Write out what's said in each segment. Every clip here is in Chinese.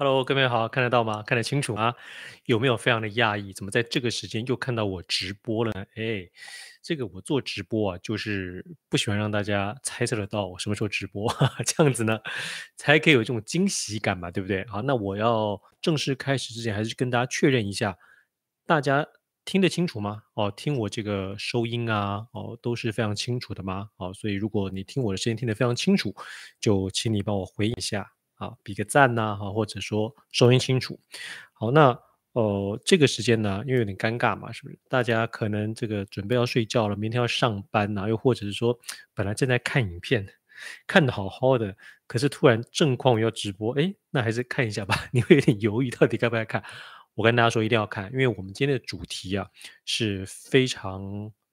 Hello，各位好，看得到吗？看得清楚吗？有没有非常的讶异？怎么在这个时间又看到我直播了呢？哎，这个我做直播啊，就是不喜欢让大家猜测得到我什么时候直播，哈哈，这样子呢，才可以有这种惊喜感嘛，对不对？好，那我要正式开始之前，还是跟大家确认一下，大家听得清楚吗？哦，听我这个收音啊，哦，都是非常清楚的吗？哦，所以如果你听我的声音听得非常清楚，就请你帮我回应一下。啊，比个赞呐，哈，或者说收音清楚。好，那呃，这个时间呢，因为有点尴尬嘛，是不是？大家可能这个准备要睡觉了，明天要上班呐，又或者是说本来正在看影片，看得好好的，可是突然正况要直播，哎，那还是看一下吧。你会有点犹豫，到底该不该看？我跟大家说，一定要看，因为我们今天的主题啊是非常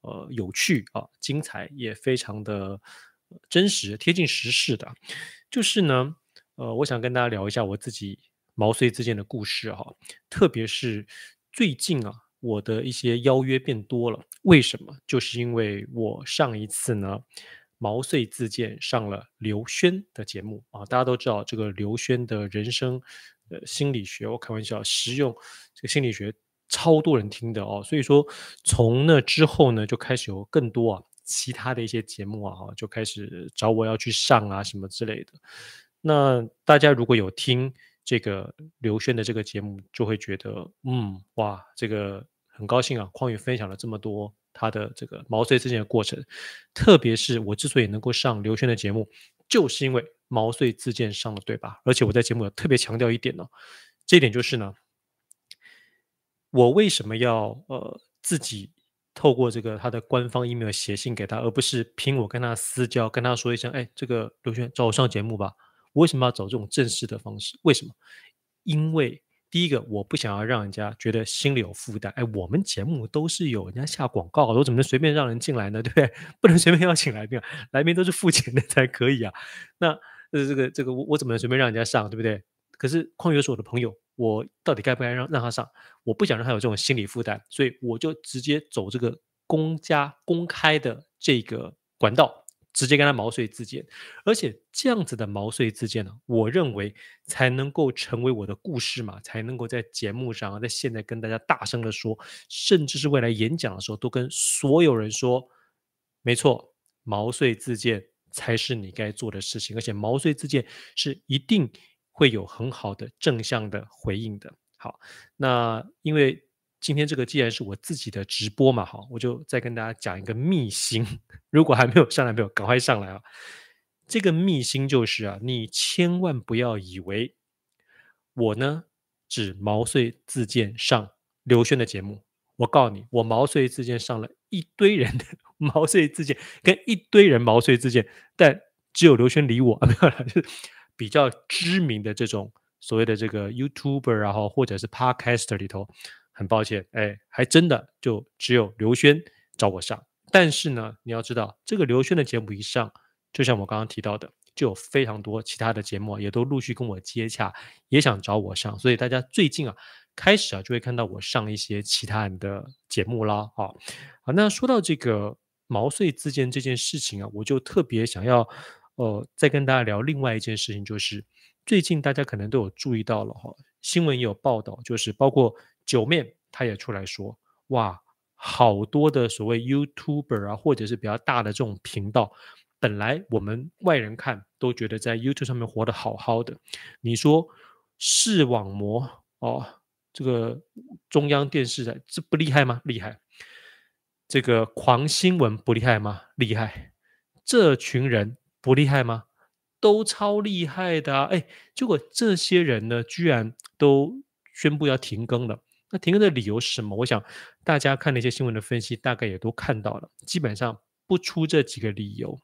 呃有趣啊，精彩，也非常的真实，贴近时事的，就是呢。呃，我想跟大家聊一下我自己毛遂自荐的故事哈，特别是最近啊，我的一些邀约变多了。为什么？就是因为我上一次呢，毛遂自荐上了刘轩的节目啊，大家都知道这个刘轩的人生呃心理学，我开玩笑，实用这个心理学超多人听的哦，所以说从那之后呢，就开始有更多啊其他的一些节目啊，就开始找我要去上啊什么之类的。那大家如果有听这个刘轩的这个节目，就会觉得，嗯，哇，这个很高兴啊，匡宇分享了这么多他的这个毛遂自荐的过程，特别是我之所以能够上刘轩的节目，就是因为毛遂自荐上了，对吧？而且我在节目有特别强调一点呢，这一点就是呢，我为什么要呃自己透过这个他的官方 email 写信给他，而不是凭我跟他私交跟他说一声，哎，这个刘轩找我上节目吧。为什么要走这种正式的方式？为什么？因为第一个，我不想要让人家觉得心里有负担。哎，我们节目都是有人家下广告的，我怎么能随便让人进来呢？对不对？不能随便邀请来宾，来宾都是付钱的才可以啊。那呃，这个这个，我我怎么能随便让人家上？对不对？可是匡宇是我的朋友，我到底该不该让让他上？我不想让他有这种心理负担，所以我就直接走这个公家公开的这个管道。直接跟他毛遂自荐，而且这样子的毛遂自荐呢，我认为才能够成为我的故事嘛，才能够在节目上，在现在跟大家大声的说，甚至是未来演讲的时候，都跟所有人说，没错，毛遂自荐才是你该做的事情，而且毛遂自荐是一定会有很好的正向的回应的。好，那因为。今天这个既然是我自己的直播嘛，好，我就再跟大家讲一个秘辛。如果还没有上来没有，赶快上来啊！这个秘辛就是啊，你千万不要以为我呢只毛遂自荐上刘轩的节目。我告诉你，我毛遂自荐上了一堆人的毛遂自荐，跟一堆人毛遂自荐，但只有刘轩理我，没有了，就是比较知名的这种所谓的这个 YouTuber 然后，或者是 Podcaster 里头。很抱歉，哎，还真的就只有刘轩找我上。但是呢，你要知道，这个刘轩的节目一上，就像我刚刚提到的，就有非常多其他的节目也都陆续跟我接洽，也想找我上。所以大家最近啊，开始啊，就会看到我上一些其他人的节目啦。啊，好，那说到这个毛遂自荐这件事情啊，我就特别想要，呃，再跟大家聊另外一件事情，就是最近大家可能都有注意到了哈，新闻也有报道，就是包括。九面他也出来说，哇，好多的所谓 YouTuber 啊，或者是比较大的这种频道，本来我们外人看都觉得在 YouTube 上面活得好好的，你说视网膜哦，这个中央电视台这不厉害吗？厉害，这个狂新闻不厉害吗？厉害，这群人不厉害吗？都超厉害的啊！哎，结果这些人呢，居然都宣布要停更了。那停更的理由是什么？我想大家看那些新闻的分析，大概也都看到了。基本上不出这几个理由。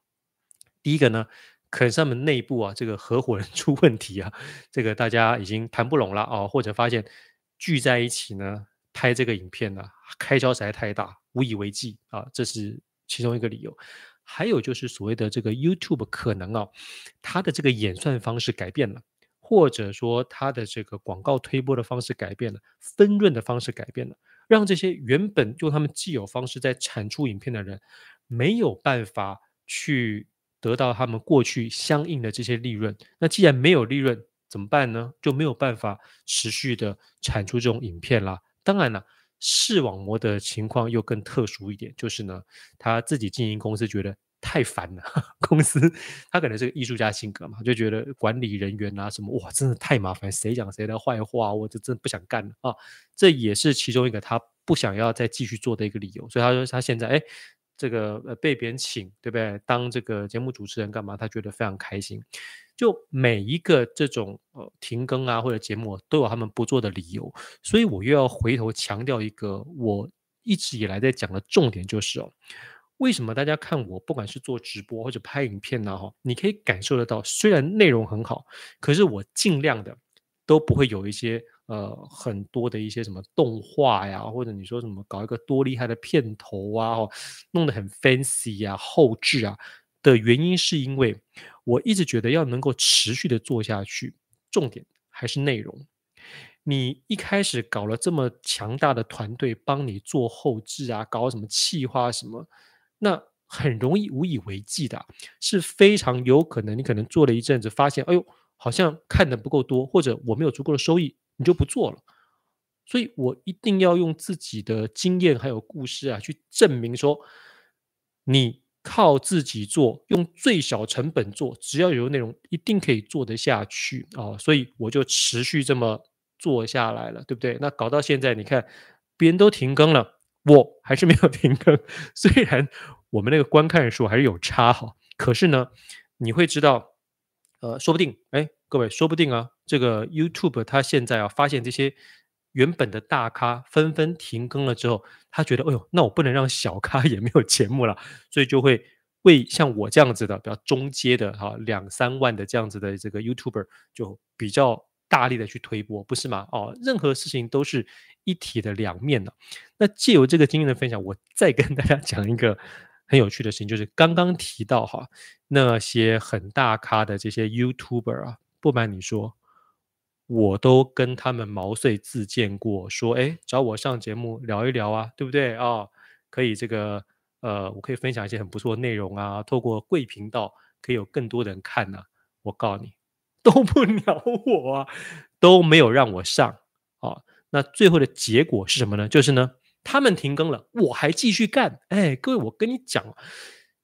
第一个呢，可能是他们内部啊，这个合伙人 出问题啊，这个大家已经谈不拢了啊，或者发现聚在一起呢拍这个影片呢，开销实在太大，无以为继啊，这是其中一个理由。还有就是所谓的这个 YouTube 可能啊，它的这个演算方式改变了。或者说，他的这个广告推播的方式改变了，分润的方式改变了，让这些原本用他们既有方式在产出影片的人，没有办法去得到他们过去相应的这些利润。那既然没有利润，怎么办呢？就没有办法持续的产出这种影片啦。当然了，视网膜的情况又更特殊一点，就是呢，他自己经营公司觉得太烦了。公司他可能是个艺术家性格嘛，就觉得管理人员啊什么哇，真的太麻烦，谁讲谁的坏话，我就真的不想干了啊。这也是其中一个他不想要再继续做的一个理由。所以他说他现在哎。这个呃被别人请，对不对？当这个节目主持人干嘛？他觉得非常开心。就每一个这种呃停更啊或者节目都有他们不做的理由，所以我又要回头强调一个我一直以来在讲的重点，就是哦，为什么大家看我不管是做直播或者拍影片呢？哈，你可以感受得到，虽然内容很好，可是我尽量的都不会有一些。呃，很多的一些什么动画呀，或者你说什么搞一个多厉害的片头啊，弄得很 fancy 啊，后置啊的原因，是因为我一直觉得要能够持续的做下去，重点还是内容。你一开始搞了这么强大的团队帮你做后置啊，搞什么企划什么，那很容易无以为继的，是非常有可能你可能做了一阵子，发现哎呦，好像看的不够多，或者我没有足够的收益。你就不做了，所以我一定要用自己的经验还有故事啊，去证明说，你靠自己做，用最小成本做，只要有内容，一定可以做得下去啊！所以我就持续这么做下来了，对不对？那搞到现在，你看别人都停更了，我还是没有停更。虽然我们那个观看人数还是有差哈，可是呢，你会知道，呃，说不定，哎。各位，说不定啊，这个 YouTube 它现在啊，发现这些原本的大咖纷纷停更了之后，他觉得，哎呦，那我不能让小咖也没有节目了，所以就会为像我这样子的比较中阶的哈，两三万的这样子的这个 YouTuber 就比较大力的去推播，不是吗？哦，任何事情都是一体的两面的。那借由这个经验的分享，我再跟大家 讲一个。很有趣的事情就是刚刚提到哈，那些很大咖的这些 YouTuber 啊，不瞒你说，我都跟他们毛遂自荐过，说哎，找我上节目聊一聊啊，对不对啊？哦，可以这个呃，我可以分享一些很不错的内容啊，透过贵频道可以有更多的人看啊。我告诉你，都不鸟我啊，都没有让我上啊。那最后的结果是什么呢？就是呢。他们停更了，我还继续干。哎，各位，我跟你讲，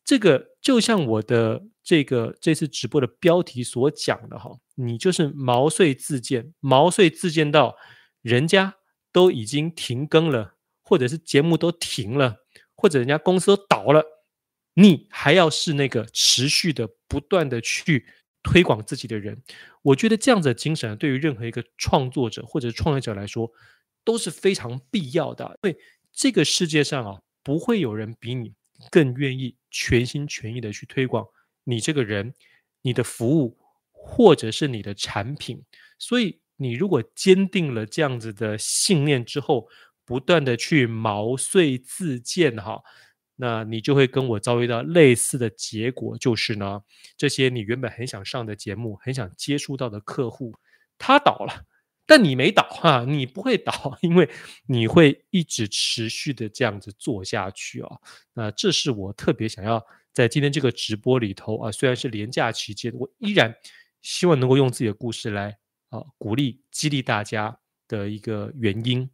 这个就像我的这个这次直播的标题所讲的哈，你就是毛遂自荐，毛遂自荐到人家都已经停更了，或者是节目都停了，或者人家公司都倒了，你还要是那个持续的、不断的去推广自己的人。我觉得这样子的精神对于任何一个创作者或者创业者来说。都是非常必要的，因为这个世界上啊，不会有人比你更愿意全心全意的去推广你这个人、你的服务或者是你的产品。所以，你如果坚定了这样子的信念之后，不断的去毛遂自荐哈，那你就会跟我遭遇到类似的结果，就是呢，这些你原本很想上的节目、很想接触到的客户，他倒了。但你没倒哈，你不会倒，因为你会一直持续的这样子做下去啊。那这是我特别想要在今天这个直播里头啊，虽然是连假期间，我依然希望能够用自己的故事来啊鼓励激励大家的一个原因。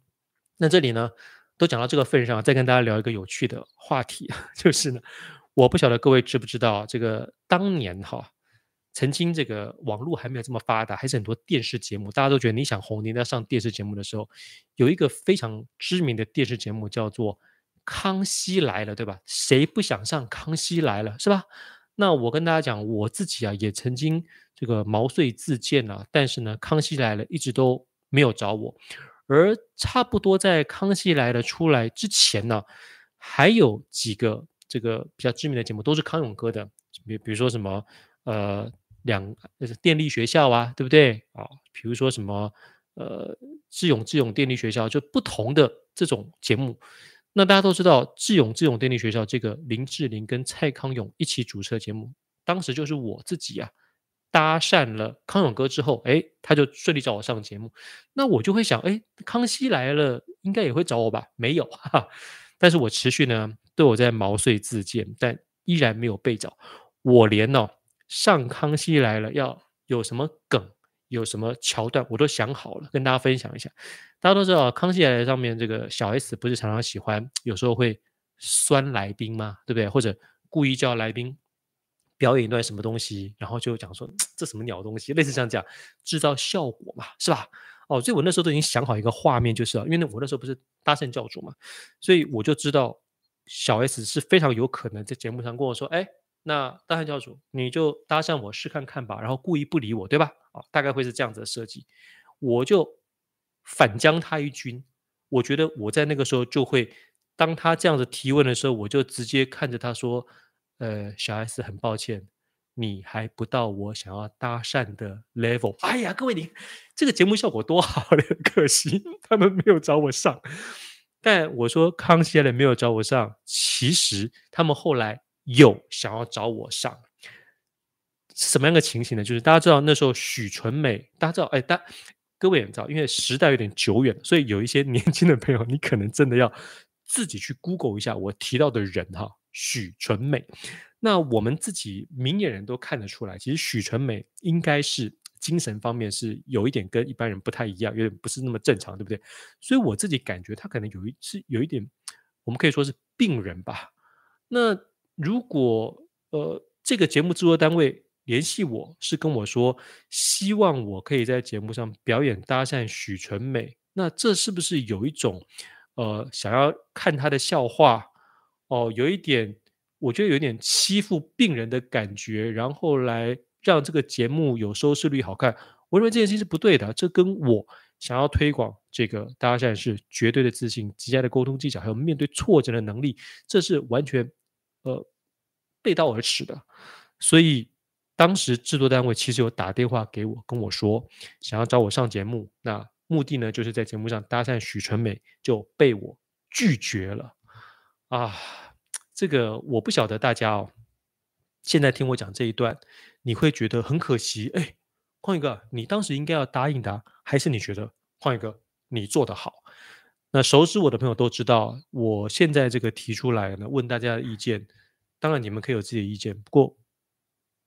那这里呢，都讲到这个份上，再跟大家聊一个有趣的话题，就是呢，我不晓得各位知不知道这个当年哈。曾经这个网络还没有这么发达，还是很多电视节目，大家都觉得你想红，你要上电视节目的时候，有一个非常知名的电视节目叫做《康熙来了》，对吧？谁不想上《康熙来了》，是吧？那我跟大家讲，我自己啊也曾经这个毛遂自荐啊，但是呢，《康熙来了》一直都没有找我。而差不多在《康熙来了》出来之前呢，还有几个这个比较知名的节目都是康永哥的，比比如说什么呃。两电力学校啊，对不对啊？比如说什么呃，智勇智勇电力学校，就不同的这种节目。那大家都知道，智勇智勇电力学校这个林志玲跟蔡康永一起主持的节目，当时就是我自己啊搭讪了康永哥之后，哎，他就顺利找我上节目。那我就会想，哎，康熙来了应该也会找我吧？没有 哈哈，但是我持续呢都有在毛遂自荐，但依然没有被找。我连、哦。上康熙来了要有什么梗，有什么桥段，我都想好了，跟大家分享一下。大家都知道，康熙来了上面这个小 S 不是常常喜欢有时候会酸来宾吗？对不对？或者故意叫来宾表演一段什么东西，然后就讲说这什么鸟东西，类似这样讲，制造效果嘛，是吧？哦，所以我那时候都已经想好一个画面，就是啊因为我那时候不是搭讪教主嘛，所以我就知道小 S 是非常有可能在节目上跟我说，哎，那搭讪教主你就搭讪我试看看吧，然后故意不理我，对吧？哦，大概会是这样子的设计，我就反将他一军。我觉得我在那个时候就会，当他这样子提问的时候，我就直接看着他说，呃，小 S 很抱歉。你还不到我想要搭讪的 level。哎呀，各位你这个节目效果多好，可惜他们没有找我上。但我说康熙来了没有找我上，其实他们后来有想要找我上。什么样的情形呢？就是大家知道那时候许纯美，大家知道哎，大各位也知道，因为时代有点久远，所以有一些年轻的朋友，你可能真的要自己去 Google 一下我提到的人哈，许纯美。那我们自己明眼人都看得出来，其实许纯美应该是精神方面是有一点跟一般人不太一样，有点不是那么正常，对不对？所以我自己感觉他可能有一是有一点，我们可以说是病人吧。那如果呃这个节目制作单位联系我是跟我说，希望我可以在节目上表演搭讪许纯美，那这是不是有一种呃想要看他的笑话哦，有一点。我觉得有点欺负病人的感觉，然后来让这个节目有收视率好看。我认为这件事情是不对的，这跟我想要推广这个搭讪是绝对的自信、极佳的沟通技巧，还有面对挫折的能力，这是完全呃背道而驰的。所以当时制作单位其实有打电话给我，跟我说想要找我上节目，那目的呢就是在节目上搭讪许纯美，就被我拒绝了啊。这个我不晓得大家哦，现在听我讲这一段，你会觉得很可惜。哎，旷宇哥，你当时应该要答应的，还是你觉得旷宇哥你做得好？那熟知我的朋友都知道，我现在这个提出来呢，问大家的意见，当然你们可以有自己的意见，不过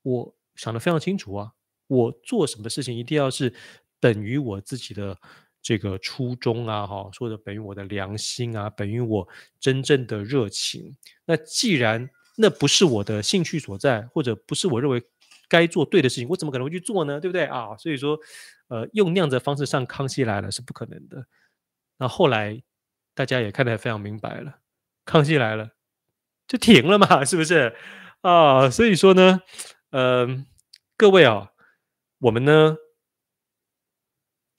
我想的非常清楚啊，我做什么事情一定要是等于我自己的。这个初衷啊，哈，说的本于我的良心啊，本于我真正的热情。那既然那不是我的兴趣所在，或者不是我认为该做对的事情，我怎么可能会去做呢？对不对啊？所以说，呃，用那样的方式上康熙来了是不可能的。那后来大家也看得非常明白了，康熙来了就停了嘛，是不是啊？所以说呢，呃，各位啊，我们呢。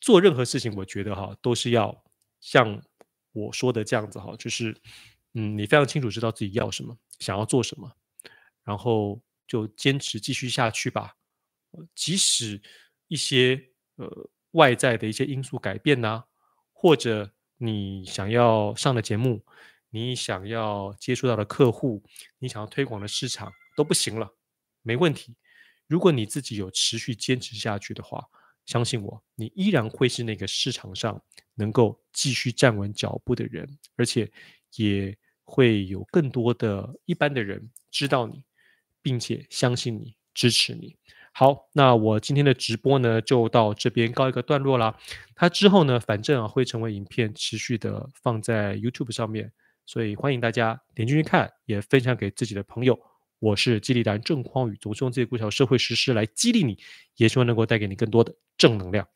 做任何事情，我觉得哈，都是要像我说的这样子哈，就是嗯，你非常清楚知道自己要什么，想要做什么，然后就坚持继续下去吧。即使一些呃外在的一些因素改变呐、或者你想要上的节目，你想要接触到的客户，你想要推广的市场都不行了，没问题。如果你自己有持续坚持下去的话。相信我，你依然会是那个市场上能够继续站稳脚步的人，而且也会有更多的一般的人知道你，并且相信你、支持你。好，那我今天的直播呢，就到这边告一个段落啦。它之后呢，反正啊会成为影片，持续的放在 YouTube 上面，所以欢迎大家点进去看，也分享给自己的朋友。我是激励达人郑匡宇，总是用这些故事、社会实事来激励你，也希望能够带给你更多的正能量。